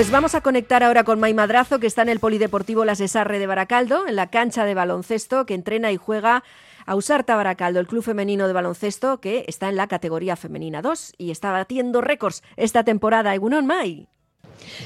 Pues vamos a conectar ahora con May Madrazo, que está en el Polideportivo Las Esarre de Baracaldo, en la cancha de baloncesto que entrena y juega a Usarta Baracaldo, el club femenino de baloncesto que está en la categoría femenina 2 y está batiendo récords esta temporada. Egunon May.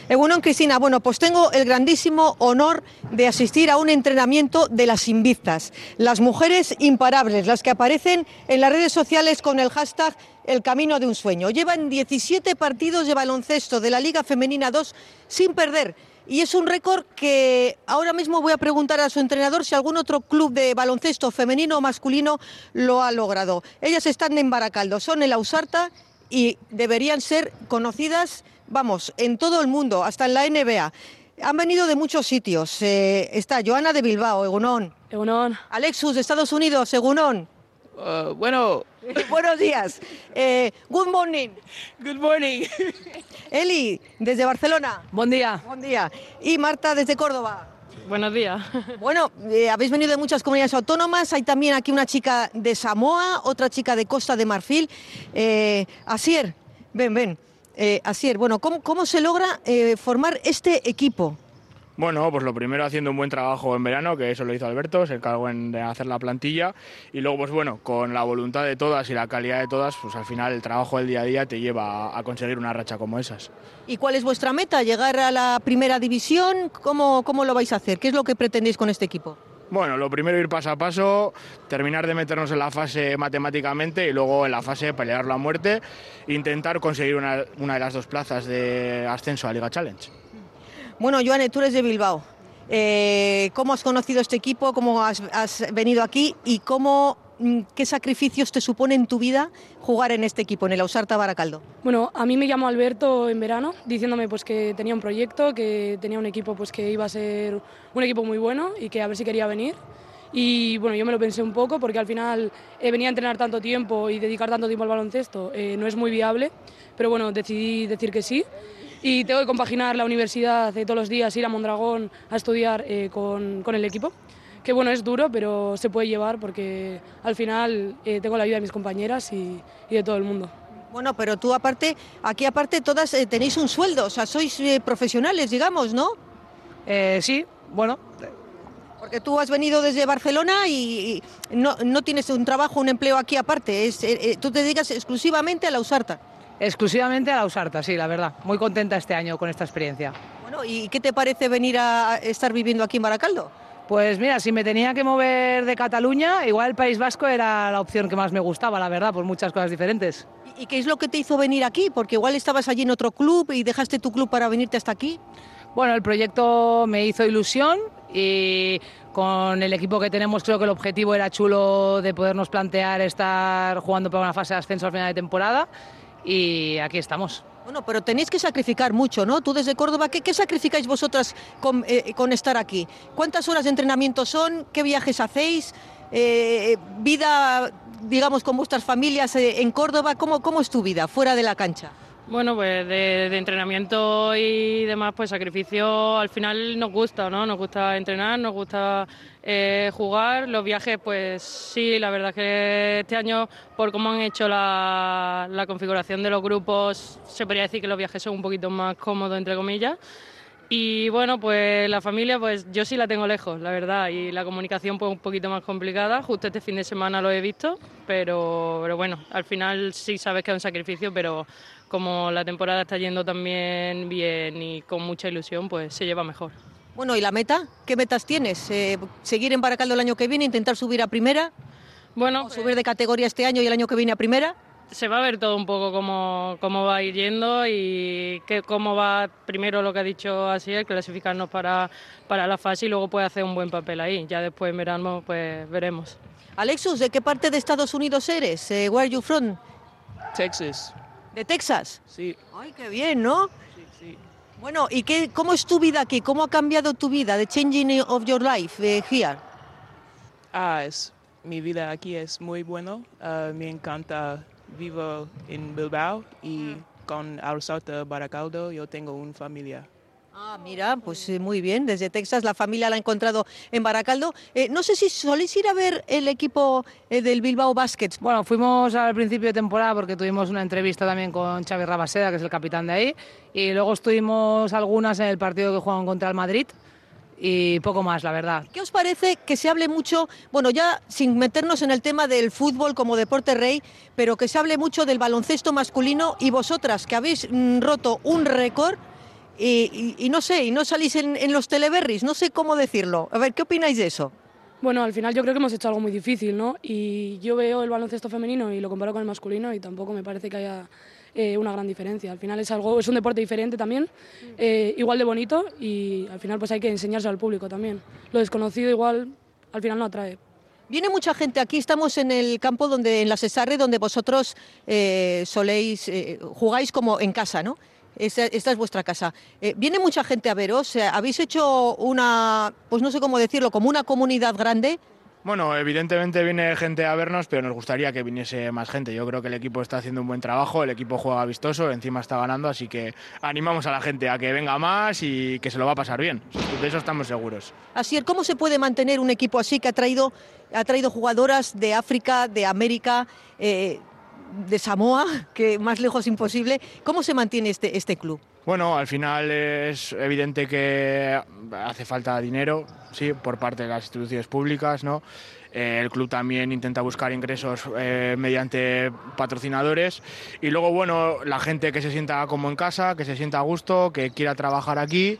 Egunon Cristina, bueno, pues tengo el grandísimo honor de asistir a un entrenamiento de las invictas, las mujeres imparables, las que aparecen en las redes sociales con el hashtag El Camino de un Sueño. Llevan 17 partidos de baloncesto de la Liga Femenina 2 sin perder. Y es un récord que ahora mismo voy a preguntar a su entrenador si algún otro club de baloncesto femenino o masculino lo ha logrado. Ellas están en Baracaldo, son el Ausarta y deberían ser conocidas vamos, en todo el mundo, hasta en la NBA. Han venido de muchos sitios. Eh, está Joana de Bilbao, Egunón. Egunón. Alexus de Estados Unidos, Egunón. Uh, bueno. Buenos días. Eh, good morning. Good morning. Eli, desde Barcelona. Buen día. Buen día. Y Marta, desde Córdoba. Buenos días. Bueno, eh, habéis venido de muchas comunidades autónomas. Hay también aquí una chica de Samoa, otra chica de Costa de Marfil. Eh, Asier, ven, ven. Eh, Asier, bueno, ¿cómo, cómo se logra eh, formar este equipo? Bueno, pues lo primero haciendo un buen trabajo en verano, que eso lo hizo Alberto, se encargó en de hacer la plantilla y luego pues bueno, con la voluntad de todas y la calidad de todas, pues al final el trabajo del día a día te lleva a, a conseguir una racha como esas. ¿Y cuál es vuestra meta? ¿Llegar a la primera división? ¿Cómo, ¿Cómo lo vais a hacer? ¿Qué es lo que pretendéis con este equipo? Bueno, lo primero ir paso a paso, terminar de meternos en la fase matemáticamente y luego en la fase de pelear la muerte, intentar conseguir una, de las dos plazas de ascenso a Liga Challenge. Bueno, Joane, tú eres de Bilbao. Eh, ¿Cómo has conocido este equipo? ¿Cómo has, has venido aquí? ¿Y cómo, qué sacrificios te supone en tu vida jugar en este equipo, en el Ausarta Baracaldo? Bueno, a mí me llamó Alberto en verano diciéndome pues que tenía un proyecto, que tenía un equipo pues que iba a ser un equipo muy bueno y que a ver si quería venir. Y bueno, yo me lo pensé un poco porque al final eh, venía a entrenar tanto tiempo y dedicar tanto tiempo al baloncesto eh, no es muy viable, pero bueno, decidí decir que sí. Y tengo que compaginar la universidad de todos los días, ir a Mondragón a estudiar eh, con, el equipo. Que bueno, es duro, pero se puede llevar porque al final eh, tengo la ayuda de mis compañeras y, y, de todo el mundo. Bueno, pero tú aparte, aquí aparte todas eh, tenéis un sueldo, o sea, sois profesionales, digamos, ¿no? sí, bueno. Porque tú has venido desde Barcelona y, y no, no, tienes un trabajo, un empleo aquí aparte, es, tú te dedicas exclusivamente a la USARTA. Exclusivamente a la Usarta, sí, la verdad. Muy contenta este año con esta experiencia. Bueno, ¿y qué te parece venir a estar viviendo aquí en Baracaldo? Pues mira, si me tenía que mover de Cataluña, igual el País Vasco era la opción que más me gustaba, la verdad, por muchas cosas diferentes. ¿Y qué es lo que te hizo venir aquí? Porque igual estabas allí en otro club y dejaste tu club para venirte hasta aquí. Bueno, el proyecto me hizo ilusión y con el equipo que tenemos creo que el objetivo era chulo de podernos plantear estar jugando para una fase de ascenso al final de temporada y aquí estamos. Bueno, pero tenéis que sacrificar mucho, ¿no? Tú desde Córdoba, ¿qué, qué sacrificáis vosotras con, eh, con, estar aquí? ¿Cuántas horas de entrenamiento son? ¿Qué viajes hacéis? Eh, ¿Vida, digamos, con vuestras familias eh, en Córdoba? ¿Cómo, ¿Cómo es tu vida fuera de la cancha? Bueno, pues de, entrenamiento y demás, pues sacrificio al final nos gusta, ¿no? Nos gusta entrenar, nos gusta eh, jugar. Los viajes, pues sí, la verdad es que este año, por cómo han hecho la, la configuración de los grupos, se podría decir que los viajes son un poquito más cómodos, entre comillas. Y bueno, pues la familia, pues yo sí la tengo lejos, la verdad, y la comunicación pues un poquito más complicada. Justo este fin de semana lo he visto, pero, pero bueno, al final sí sabes que es un sacrificio, pero como la temporada está yendo también bien y con mucha ilusión, pues se lleva mejor. Bueno, ¿y la meta? ¿Qué metas tienes? Eh, ¿Seguir en Baracaldo el año que viene, intentar subir a primera? Bueno, ¿O subir de categoría este año y el año que viene a primera? Se va a ver todo un poco cómo, cómo va a ir yendo y que, cómo va primero lo que ha dicho así, el clasificarnos para, para la fase y luego puede hacer un buen papel ahí. Ya después en verano pues veremos. Alexus, ¿de qué parte de Estados Unidos eres? Eh, where are you from? Texas. ¿De Texas? Sí. Ay, qué bien, ¿no? Sí, sí. Bueno, ¿y qué, cómo es tu vida aquí? ¿Cómo ha cambiado tu vida? The changing of your life uh, here. Ah, es, mi vida aquí es muy bueno. Uh, me encanta vivo en Bilbao y con Alsauta Baracaldo yo tengo una familia. Ah, mira, pues eh, muy bien. Desde Texas la familia la ha encontrado en Baracaldo. Eh, no sé si soléis ir a ver el equipo eh, del Bilbao Baskets. Bueno, fuimos al principio de temporada porque tuvimos una entrevista también con Xavi Rabaseda, que es el capitán de ahí, y luego estuvimos algunas en el partido que jugaban contra el Madrid y poco más, la verdad. ¿Qué os parece que se hable mucho, bueno, ya sin meternos en el tema del fútbol como deporte rey, pero que se hable mucho del baloncesto masculino y vosotras que habéis mm, roto un récord y, y- y no sé, y no salís en, en los teleberries, no sé cómo decirlo. A ver, ¿qué opináis de eso? Bueno, al final yo creo que hemos hecho algo muy difícil, ¿no? Y yo veo el baloncesto femenino y lo comparo con el masculino y tampoco me parece que haya eh, una gran diferencia. Al final es algo, es un deporte diferente también, eh, igual de bonito y al final pues hay que enseñarse al público también. Lo desconocido igual al final no atrae. Viene mucha gente aquí, estamos en el campo donde, en la Cesarre, donde vosotros eh, soléis, eh, jugáis como en casa, ¿no? Esta, esta es vuestra casa. Eh, viene mucha gente a veros, eh, habéis hecho una, pues no sé cómo decirlo, como una comunidad grande. Bueno, evidentemente viene gente a vernos, pero nos gustaría que viniese más gente. Yo creo que el equipo está haciendo un buen trabajo, el equipo juega vistoso, encima está ganando, así que animamos a la gente a que venga más y que se lo va a pasar bien. De eso estamos seguros. Así es, ¿cómo se puede mantener un equipo así que ha traído, ha traído jugadoras de África, de América, eh, de Samoa, que más lejos imposible? ¿Cómo se mantiene este, este club? Bueno, al final es evidente que hace falta dinero, sí, por parte de las instituciones públicas, ¿no? Eh, el club también intenta buscar ingresos eh, mediante patrocinadores y luego, bueno, la gente que se sienta como en casa, que se sienta a gusto, que quiera trabajar aquí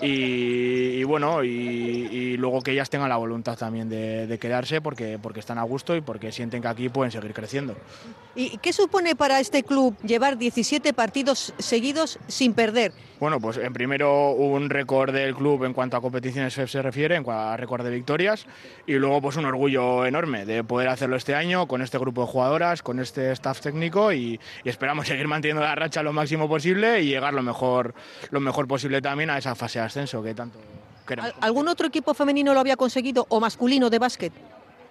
y, y bueno, y, y luego que ellas tengan la voluntad también de, de quedarse porque, porque están a gusto y porque sienten que aquí pueden seguir creciendo. ¿Y qué supone para este club llevar 17 partidos seguidos sin perder? Bueno, pues en primero un récord del club en cuanto a competiciones FEF se refiere, en cuanto a récord de victorias, y luego pues un orgullo enorme de poder hacerlo este año con este grupo de jugadoras, con este staff técnico y, y esperamos seguir manteniendo la racha lo máximo posible y llegar lo mejor, lo mejor posible también a esa fase ascenso que tanto queremos. ¿Al- ¿Algún otro equipo femenino lo había conseguido o masculino de básquet?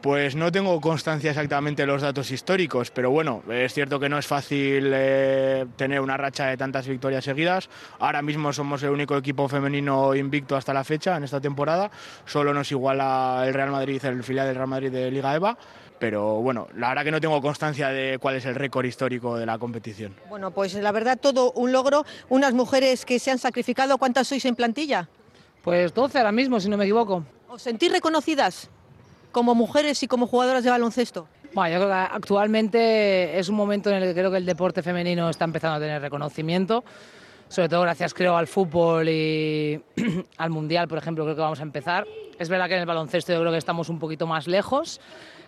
Pues no tengo constancia exactamente de los datos históricos, pero bueno, es cierto que no es fácil eh, tener una racha de tantas victorias seguidas. Ahora mismo somos el único equipo femenino invicto hasta la fecha en esta temporada. Solo nos iguala el Real Madrid, el filial del Real Madrid de Liga EVA. Pero bueno, la verdad que no tengo constancia de cuál es el récord histórico de la competición. Bueno, pues la verdad todo un logro. Unas mujeres que se han sacrificado. ¿Cuántas sois en plantilla? Pues 12 ahora mismo, si no me equivoco. ¿Os sentís reconocidas como mujeres y como jugadoras de baloncesto? Bueno, yo creo que actualmente es un momento en el que creo que el deporte femenino está empezando a tener reconocimiento, sobre todo gracias creo al fútbol y al mundial, por ejemplo, creo que vamos a empezar. Es verdad que en el baloncesto yo creo que estamos un poquito más lejos,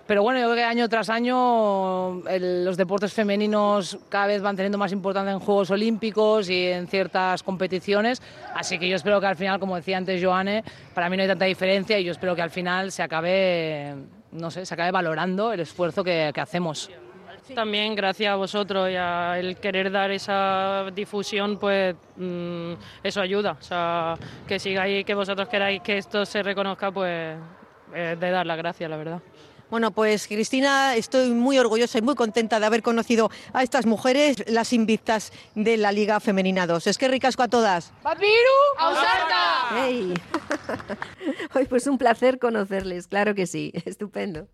pero bueno, yo creo que año tras año los deportes femeninos cada vez van teniendo más importancia en Juegos Olímpicos y en ciertas competiciones, así que yo espero que al final, como decía antes Joane, para mí no hay tanta diferencia y yo espero que al final se acabe, no sé, se acabe valorando el esfuerzo que hacemos. También gracias a vosotros y a el querer dar esa difusión, pues mm, eso ayuda. O sea, que sigáis, que vosotros queráis que esto se reconozca, pues es de dar las gracias, la verdad. Bueno, pues Cristina, estoy muy orgullosa y muy contenta de haber conocido a estas mujeres, las invictas de la Liga Femenina 2. Es que ricasco a todas. ¡Ey! Hoy pues un placer conocerles, claro que sí, estupendo.